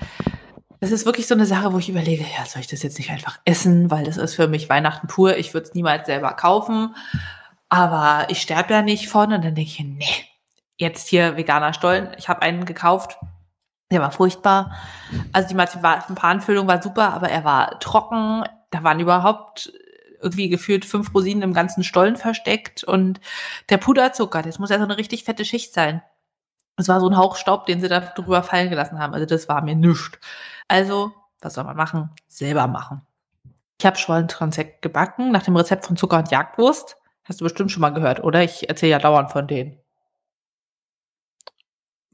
Speaker 1: das ist wirklich so eine Sache, wo ich überlege, ja, soll ich das jetzt nicht einfach essen, weil das ist für mich Weihnachten pur. Ich würde es niemals selber kaufen, aber ich sterbe ja nicht von. Und dann denke ich, nee, jetzt hier veganer Stollen. Ich habe einen gekauft, der war furchtbar. Also die Marzipanfüllung war super, aber er war trocken. Da waren überhaupt irgendwie gefühlt fünf Rosinen im ganzen Stollen versteckt und der Puderzucker, das muss ja so eine richtig fette Schicht sein. Es war so ein Hauch Staub, den sie da drüber fallen gelassen haben. Also das war mir nichts. Also, was soll man machen? Selber machen. Ich habe Schwollentransekt gebacken nach dem Rezept von Zucker und Jagdwurst. Hast du bestimmt schon mal gehört, oder? Ich erzähle ja dauernd von denen.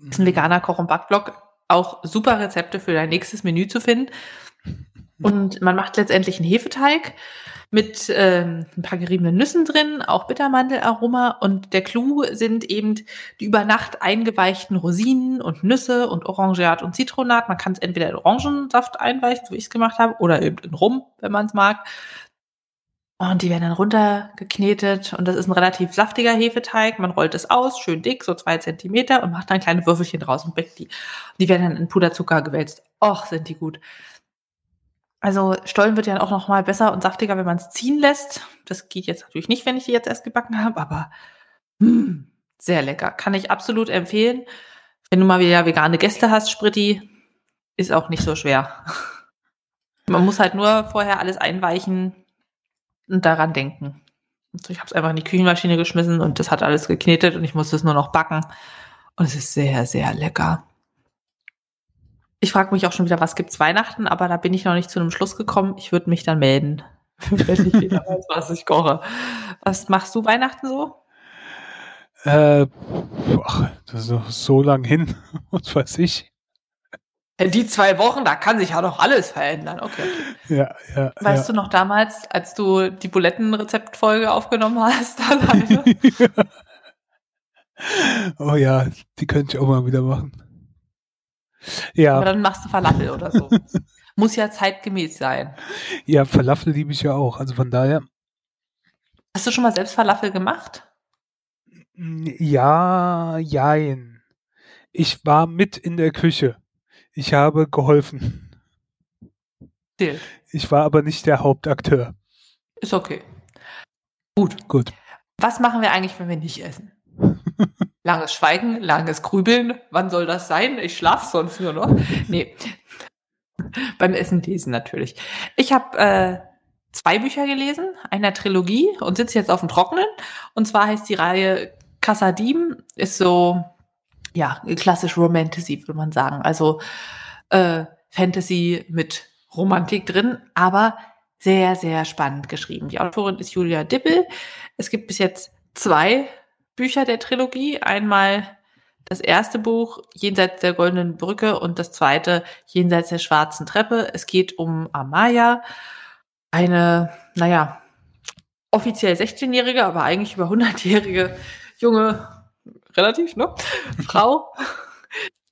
Speaker 1: Ist ein veganer Koch- und Backblog. Auch super Rezepte für dein nächstes Menü zu finden. Und man macht letztendlich einen Hefeteig mit ähm, ein paar geriebenen Nüssen drin, auch Bittermandelaroma. Und der Clou sind eben die über Nacht eingeweichten Rosinen und Nüsse und Orangeat und Zitronat. Man kann es entweder in Orangensaft einweichen, so wie ich es gemacht habe, oder eben in Rum, wenn man es mag. Und die werden dann runtergeknetet und das ist ein relativ saftiger Hefeteig. Man rollt es aus, schön dick, so zwei Zentimeter und macht dann kleine Würfelchen draus und backt die. Die werden dann in Puderzucker gewälzt. Och, sind die gut. Also Stollen wird ja auch noch mal besser und saftiger, wenn man es ziehen lässt. Das geht jetzt natürlich nicht, wenn ich die jetzt erst gebacken habe, aber mh, hm, sehr lecker. Kann ich absolut empfehlen. Wenn du mal wieder vegane Gäste hast, Spritti, ist auch nicht so schwer. Man muss halt nur vorher alles einweichen und daran denken. Also ich habe es einfach in die Küchenmaschine geschmissen und das hat alles geknetet und ich musste es nur noch backen. Und es ist sehr, sehr lecker. Ich frage mich auch schon wieder, was gibt's Weihnachten, aber da bin ich noch nicht zu einem Schluss gekommen. Ich würde mich dann melden, wenn ich wieder weiß, was ich koche. Was machst du Weihnachten so?
Speaker 2: Äh, ach, das ist noch so lang hin, was weiß ich.
Speaker 1: Die zwei Wochen, da kann sich ja noch alles verändern. Okay. okay.
Speaker 2: Ja, ja.
Speaker 1: Weißt ja. du noch damals, als du die Bulettenrezeptfolge aufgenommen hast?
Speaker 2: oh ja, die könnte ich auch mal wieder machen. Ja.
Speaker 1: Aber dann machst du Falafel oder so. Muss ja zeitgemäß sein.
Speaker 2: Ja, Falafel liebe ich ja auch. Also von daher.
Speaker 1: Hast du schon mal selbst Falafel gemacht?
Speaker 2: Ja, jein. Ich war mit in der Küche. Ich habe geholfen.
Speaker 1: Deal.
Speaker 2: Ich war aber nicht der Hauptakteur.
Speaker 1: Ist okay. Gut.
Speaker 2: Gut.
Speaker 1: Was machen wir eigentlich, wenn wir nicht essen? Langes Schweigen, langes Grübeln. Wann soll das sein? Ich schlafe sonst nur noch. Nee. Beim Essen lesen natürlich. Ich habe äh, zwei Bücher gelesen, einer Trilogie und sitze jetzt auf dem Trockenen. Und zwar heißt die Reihe Kassadim, ist so, ja, klassisch Romantasy, würde man sagen. Also äh, Fantasy mit Romantik drin, aber sehr, sehr spannend geschrieben. Die Autorin ist Julia Dippel. Es gibt bis jetzt zwei Bücher der Trilogie. Einmal das erste Buch Jenseits der goldenen Brücke und das zweite Jenseits der schwarzen Treppe. Es geht um Amaya, eine, naja, offiziell 16-jährige, aber eigentlich über 100-jährige junge, relativ, ne, Frau,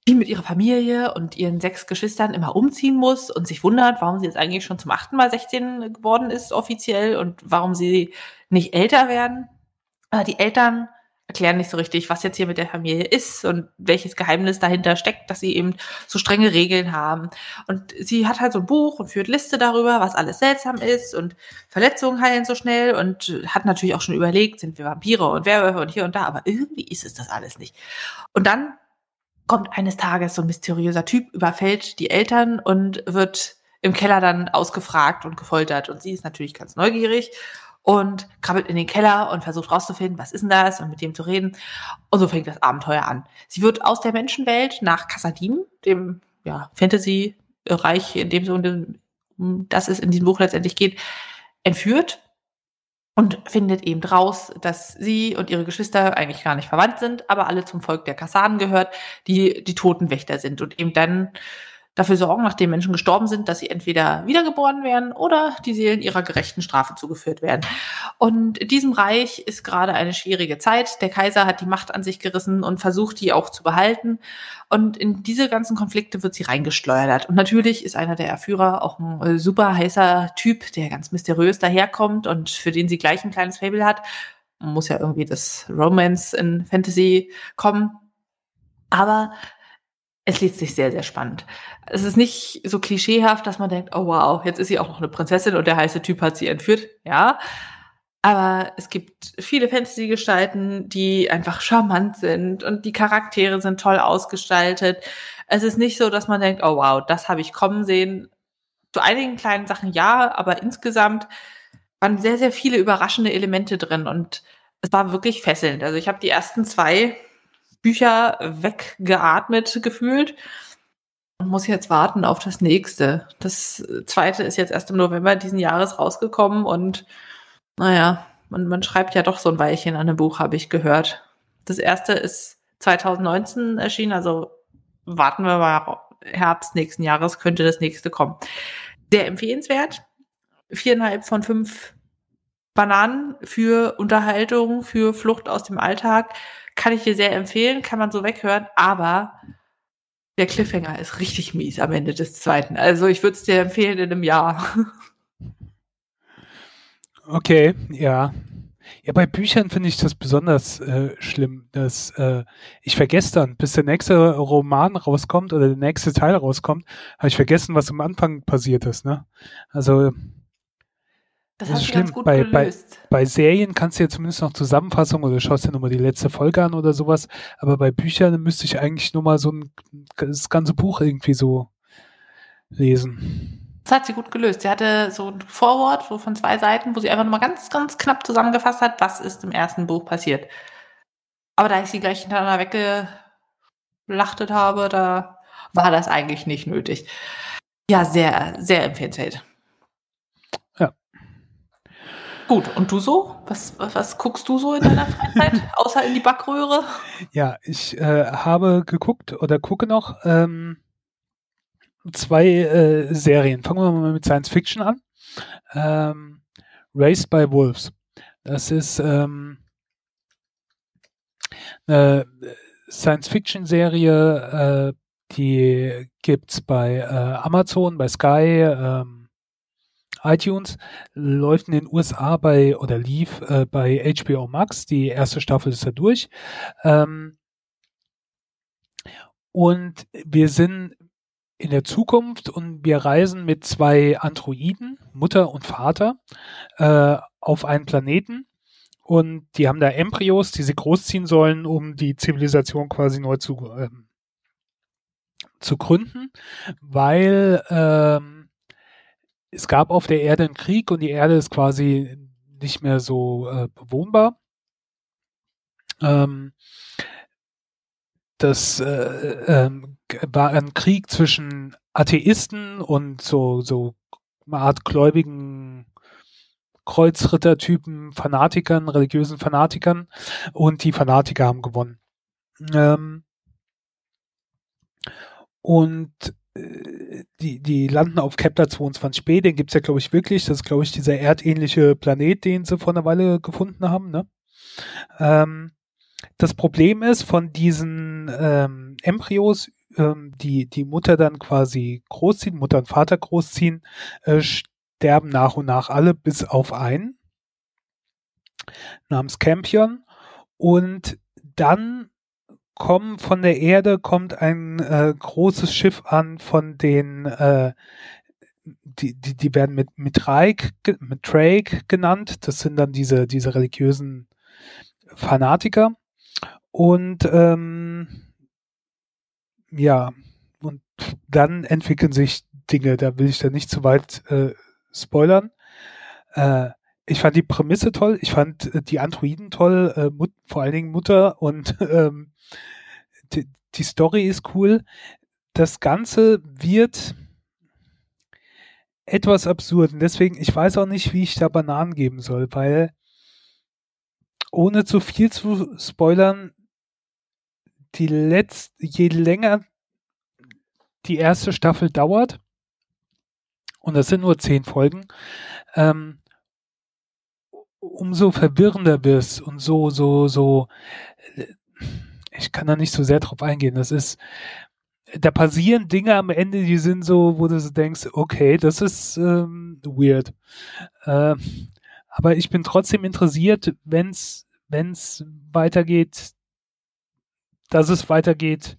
Speaker 1: die mit ihrer Familie und ihren sechs Geschwistern immer umziehen muss und sich wundert, warum sie jetzt eigentlich schon zum achten Mal 16 geworden ist offiziell und warum sie nicht älter werden. Die Eltern erklären nicht so richtig, was jetzt hier mit der Familie ist und welches Geheimnis dahinter steckt, dass sie eben so strenge Regeln haben. Und sie hat halt so ein Buch und führt Liste darüber, was alles seltsam ist und Verletzungen heilen so schnell und hat natürlich auch schon überlegt, sind wir Vampire und Werwölfe und hier und da, aber irgendwie ist es das alles nicht. Und dann kommt eines Tages so ein mysteriöser Typ, überfällt die Eltern und wird im Keller dann ausgefragt und gefoltert. Und sie ist natürlich ganz neugierig und krabbelt in den Keller und versucht rauszufinden, was ist denn das und mit dem zu reden. Und so fängt das Abenteuer an. Sie wird aus der Menschenwelt nach Kassadim, dem ja, Fantasy-Reich, in dem so um das es in diesem Buch letztendlich geht, entführt und findet eben raus, dass sie und ihre Geschwister eigentlich gar nicht verwandt sind, aber alle zum Volk der Kassanen gehört, die die Totenwächter sind und eben dann dafür sorgen, nachdem Menschen gestorben sind, dass sie entweder wiedergeboren werden oder die Seelen ihrer gerechten Strafe zugeführt werden. Und in diesem Reich ist gerade eine schwierige Zeit. Der Kaiser hat die Macht an sich gerissen und versucht, die auch zu behalten. Und in diese ganzen Konflikte wird sie reingesteuert. Und natürlich ist einer der Erführer auch ein äh, super heißer Typ, der ganz mysteriös daherkommt und für den sie gleich ein kleines Fable hat. Muss ja irgendwie das Romance in Fantasy kommen. Aber es liest sich sehr, sehr spannend. Es ist nicht so klischeehaft, dass man denkt, oh wow, jetzt ist sie auch noch eine Prinzessin und der heiße Typ hat sie entführt. Ja. Aber es gibt viele Fantasy-Gestalten, die einfach charmant sind und die Charaktere sind toll ausgestaltet. Es ist nicht so, dass man denkt, oh wow, das habe ich kommen sehen. Zu einigen kleinen Sachen ja, aber insgesamt waren sehr, sehr viele überraschende Elemente drin und es war wirklich fesselnd. Also ich habe die ersten zwei Bücher weggeatmet gefühlt und muss jetzt warten auf das nächste. Das zweite ist jetzt erst im November diesen Jahres rausgekommen und naja, man, man schreibt ja doch so ein Weilchen an einem Buch, habe ich gehört. Das erste ist 2019 erschienen, also warten wir mal Herbst nächsten Jahres könnte das nächste kommen. Sehr empfehlenswert. Viereinhalb von fünf Bananen für Unterhaltung, für Flucht aus dem Alltag. Kann ich dir sehr empfehlen, kann man so weghören, aber der Cliffhanger ist richtig mies am Ende des zweiten. Also ich würde es dir empfehlen in einem Jahr.
Speaker 2: Okay, ja. Ja, bei Büchern finde ich das besonders äh, schlimm, dass äh, ich vergesse dann, bis der nächste Roman rauskommt oder der nächste Teil rauskommt, habe ich vergessen, was am Anfang passiert ist. Ne? Also
Speaker 1: das, das ist
Speaker 2: schlimm. Bei, bei, bei, Serien kannst du ja zumindest noch Zusammenfassung oder schaust dir nochmal die letzte Folge an oder sowas. Aber bei Büchern müsste ich eigentlich nur mal so ein, das ganze Buch irgendwie so lesen.
Speaker 1: Das hat sie gut gelöst. Sie hatte so ein Vorwort so von zwei Seiten, wo sie einfach nochmal ganz, ganz knapp zusammengefasst hat, was ist im ersten Buch passiert. Aber da ich sie gleich hintereinander weggelachtet habe, da war das eigentlich nicht nötig. Ja, sehr, sehr empfehlenswert. Gut, und du so? Was, was, was, guckst du so in deiner Freizeit, außer in die Backröhre?
Speaker 2: Ja, ich äh, habe geguckt oder gucke noch ähm, zwei äh, Serien. Fangen wir mal mit Science Fiction an. Ähm, Raised by Wolves. Das ist ähm, eine Science-Fiction-Serie, äh, die gibt's bei äh, Amazon, bei Sky, ähm, iTunes, läuft in den USA bei oder lief äh, bei HBO Max. Die erste Staffel ist ja durch. Ähm, und wir sind in der Zukunft und wir reisen mit zwei Androiden, Mutter und Vater, äh, auf einen Planeten. Und die haben da Embryos, die sie großziehen sollen, um die Zivilisation quasi neu zu, ähm, zu gründen, weil ähm, es gab auf der Erde einen Krieg und die Erde ist quasi nicht mehr so äh, bewohnbar. Ähm, das äh, ähm, war ein Krieg zwischen Atheisten und so, so eine Art gläubigen Kreuzrittertypen, Fanatikern, religiösen Fanatikern und die Fanatiker haben gewonnen. Ähm, und die, die landen auf Kepler 22b, den gibt es ja, glaube ich, wirklich. Das ist, glaube ich, dieser erdähnliche Planet, den sie vor einer Weile gefunden haben. Ne? Ähm, das Problem ist, von diesen ähm, Embryos, ähm, die die Mutter dann quasi großziehen, Mutter und Vater großziehen, äh, sterben nach und nach alle bis auf einen namens Campion. Und dann kommen von der Erde, kommt ein äh, großes Schiff an von den, äh, die, die, die werden mit, mit Drake, mit Drake genannt. Das sind dann diese, diese religiösen Fanatiker. Und ähm, ja, und dann entwickeln sich Dinge, da will ich da nicht zu weit äh, spoilern. Äh, ich fand die Prämisse toll, ich fand äh, die Androiden toll, äh, Mut, vor allen Dingen Mutter und ähm, die, die Story ist cool. das Ganze wird etwas absurd. Und deswegen, ich weiß auch nicht, wie ich da Bananen geben soll, weil ohne zu viel zu spoilern, die letzte, je länger die erste Staffel dauert, und das sind nur zehn Folgen, ähm, umso verwirrender wirst und so, so, so, ich kann da nicht so sehr drauf eingehen. Das ist, da passieren Dinge am Ende, die sind so, wo du so denkst, okay, das ist ähm, weird. Äh, aber ich bin trotzdem interessiert, wenn es weitergeht, dass es weitergeht.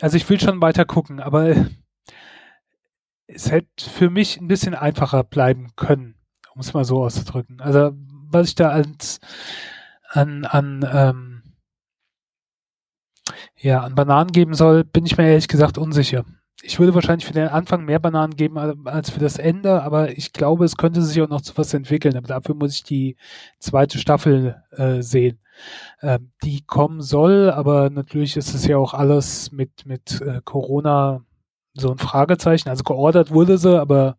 Speaker 2: Also ich will schon weiter gucken, aber es hätte für mich ein bisschen einfacher bleiben können, um es mal so auszudrücken. Also was ich da als an, an ähm, ja, an Bananen geben soll, bin ich mir ehrlich gesagt unsicher. Ich würde wahrscheinlich für den Anfang mehr Bananen geben als für das Ende, aber ich glaube, es könnte sich auch noch zu was entwickeln. Aber dafür muss ich die zweite Staffel äh, sehen, ähm, die kommen soll. Aber natürlich ist es ja auch alles mit mit äh, Corona so ein Fragezeichen. Also geordert wurde sie, aber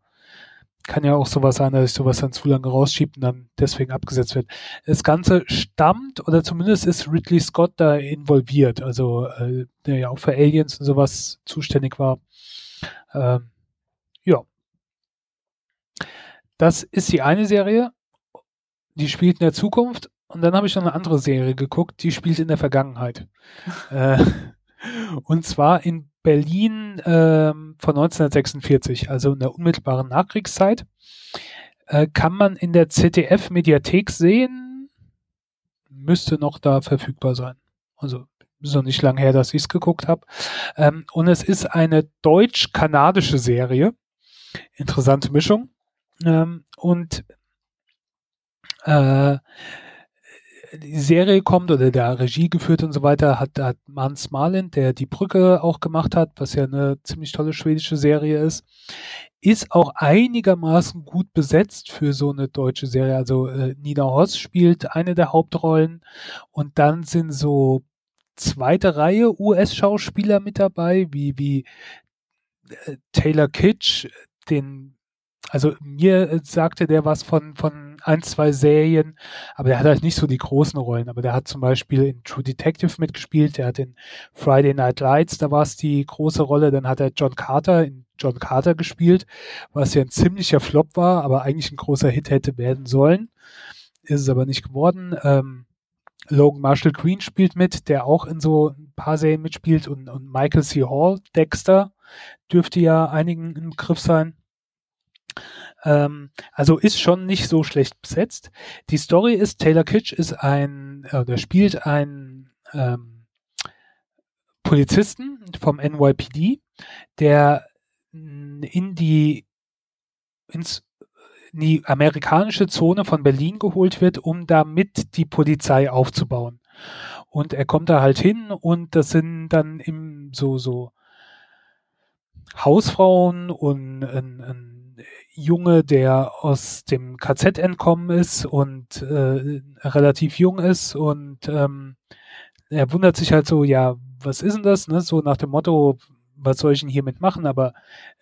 Speaker 2: kann ja auch sowas sein, dass sich sowas dann zu lange rausschiebt und dann deswegen abgesetzt wird. Das Ganze stammt, oder zumindest ist Ridley Scott da involviert, also äh, der ja auch für Aliens und sowas zuständig war. Ähm, ja. Das ist die eine Serie, die spielt in der Zukunft und dann habe ich noch eine andere Serie geguckt, die spielt in der Vergangenheit. äh, und zwar in Berlin ähm, von 1946, also in der unmittelbaren Nachkriegszeit. Äh, kann man in der ZDF-Mediathek sehen, müsste noch da verfügbar sein. Also ist noch nicht lange her, dass ich es geguckt habe. Ähm, und es ist eine deutsch-kanadische Serie. Interessante Mischung. Ähm, und äh, die Serie kommt oder der Regie geführt und so weiter, hat, hat Mans Malin, der die Brücke auch gemacht hat, was ja eine ziemlich tolle schwedische Serie ist, ist auch einigermaßen gut besetzt für so eine deutsche Serie. Also äh, Nina Hoss spielt eine der Hauptrollen und dann sind so zweite Reihe US-Schauspieler mit dabei, wie, wie äh, Taylor Kitsch, den also mir äh, sagte der was von, von ein, zwei Serien, aber der hat halt nicht so die großen Rollen. Aber der hat zum Beispiel in True Detective mitgespielt, der hat in Friday Night Lights, da war es die große Rolle. Dann hat er John Carter in John Carter gespielt, was ja ein ziemlicher Flop war, aber eigentlich ein großer Hit hätte werden sollen. Ist es aber nicht geworden. Ähm, Logan Marshall Green spielt mit, der auch in so ein paar Serien mitspielt und, und Michael C. Hall, Dexter, dürfte ja einigen im Begriff sein. Ähm, also ist schon nicht so schlecht besetzt. Die Story ist, Taylor Kitsch ist ein, oder spielt ein ähm, Polizisten vom NYPD, der in die ins in die amerikanische Zone von Berlin geholt wird, um damit die Polizei aufzubauen. Und er kommt da halt hin und das sind dann im so so Hausfrauen und ein, ein Junge, der aus dem KZ entkommen ist und äh, relativ jung ist und ähm, er wundert sich halt so, ja, was ist denn das? Ne? So nach dem Motto, was soll ich denn hiermit machen? Aber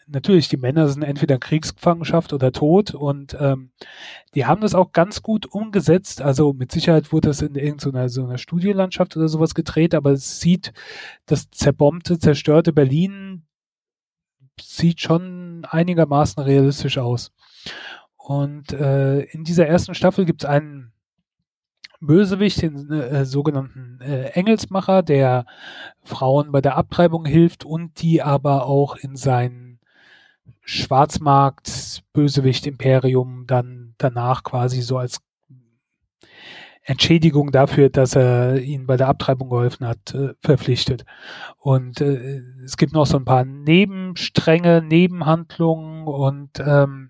Speaker 2: natürlich, die Männer sind entweder Kriegsgefangenschaft oder tot und ähm, die haben das auch ganz gut umgesetzt. Also mit Sicherheit wurde das in irgendeiner so einer Studiolandschaft oder sowas gedreht, aber es sieht das zerbombte, zerstörte Berlin sieht schon einigermaßen realistisch aus. Und äh, in dieser ersten Staffel gibt es einen Bösewicht, den äh, sogenannten äh, Engelsmacher, der Frauen bei der Abtreibung hilft und die aber auch in sein Schwarzmarkt Bösewicht Imperium dann danach quasi so als Entschädigung dafür, dass er ihnen bei der Abtreibung geholfen hat, äh, verpflichtet. Und äh, es gibt noch so ein paar Nebenstränge, Nebenhandlungen und ähm,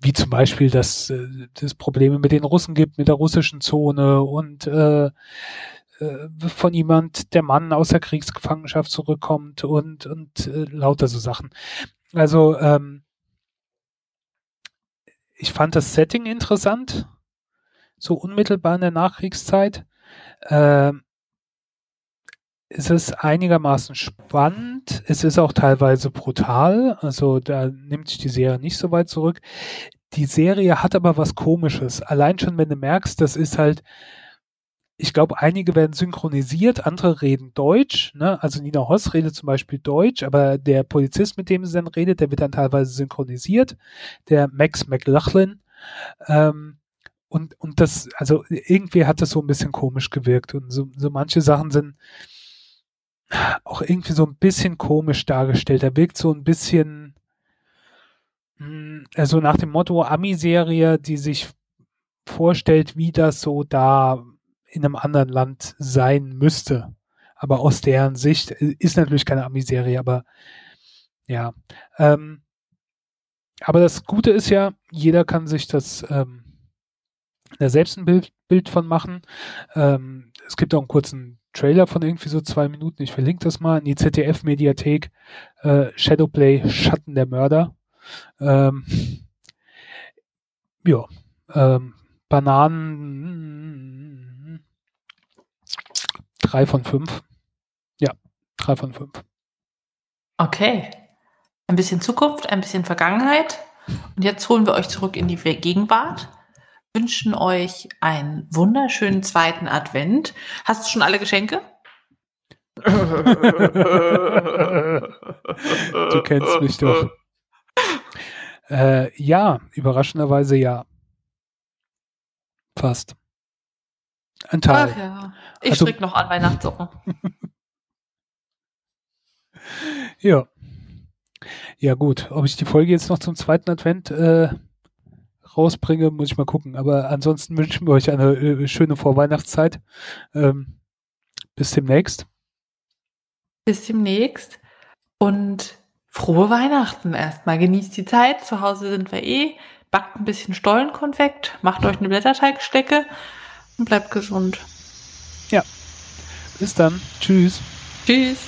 Speaker 2: wie zum Beispiel, dass äh, es Probleme mit den Russen gibt, mit der russischen Zone und äh, äh, von jemand, der Mann aus der Kriegsgefangenschaft zurückkommt und, und äh, lauter so Sachen. Also ähm, ich fand das Setting interessant so unmittelbar in der Nachkriegszeit. Äh, es ist einigermaßen spannend. Es ist auch teilweise brutal. Also da nimmt sich die Serie nicht so weit zurück. Die Serie hat aber was Komisches. Allein schon, wenn du merkst, das ist halt, ich glaube, einige werden synchronisiert, andere reden Deutsch. Ne? Also Nina Hoss redet zum Beispiel Deutsch, aber der Polizist, mit dem sie dann redet, der wird dann teilweise synchronisiert. Der Max McLachlan. Ähm, und, und das, also irgendwie hat das so ein bisschen komisch gewirkt. Und so, so manche Sachen sind auch irgendwie so ein bisschen komisch dargestellt. Er wirkt so ein bisschen, hm, also nach dem Motto Ami-Serie, die sich vorstellt, wie das so da in einem anderen Land sein müsste. Aber aus deren Sicht äh, ist natürlich keine Ami-Serie, aber ja. Ähm, aber das Gute ist ja, jeder kann sich das ähm, da selbst ein Bild, Bild von machen. Ähm, es gibt auch einen kurzen Trailer von irgendwie so zwei Minuten. Ich verlinke das mal in die ZDF-Mediathek. Äh, Shadowplay, Schatten der Mörder. Ähm, ja, ähm, Bananen drei von fünf. Ja, drei von fünf.
Speaker 1: Okay. Ein bisschen Zukunft, ein bisschen Vergangenheit. Und jetzt holen wir euch zurück in die Gegenwart wünschen euch einen wunderschönen zweiten Advent. Hast du schon alle Geschenke?
Speaker 2: du kennst mich doch. Äh, ja, überraschenderweise ja. Fast. Ein Teil.
Speaker 1: Ach ja. Ich also, strick noch an Weihnachtssocken.
Speaker 2: ja. Ja, gut. Ob ich die Folge jetzt noch zum zweiten Advent äh, rausbringe, muss ich mal gucken. Aber ansonsten wünschen wir euch eine äh, schöne Vorweihnachtszeit. Ähm, bis demnächst.
Speaker 1: Bis demnächst. Und frohe Weihnachten erstmal. Genießt die Zeit. Zu Hause sind wir eh. Backt ein bisschen Stollenkonfekt. Macht euch eine Blätterteigstecke und bleibt gesund.
Speaker 2: Ja. Bis dann. Tschüss.
Speaker 1: Tschüss.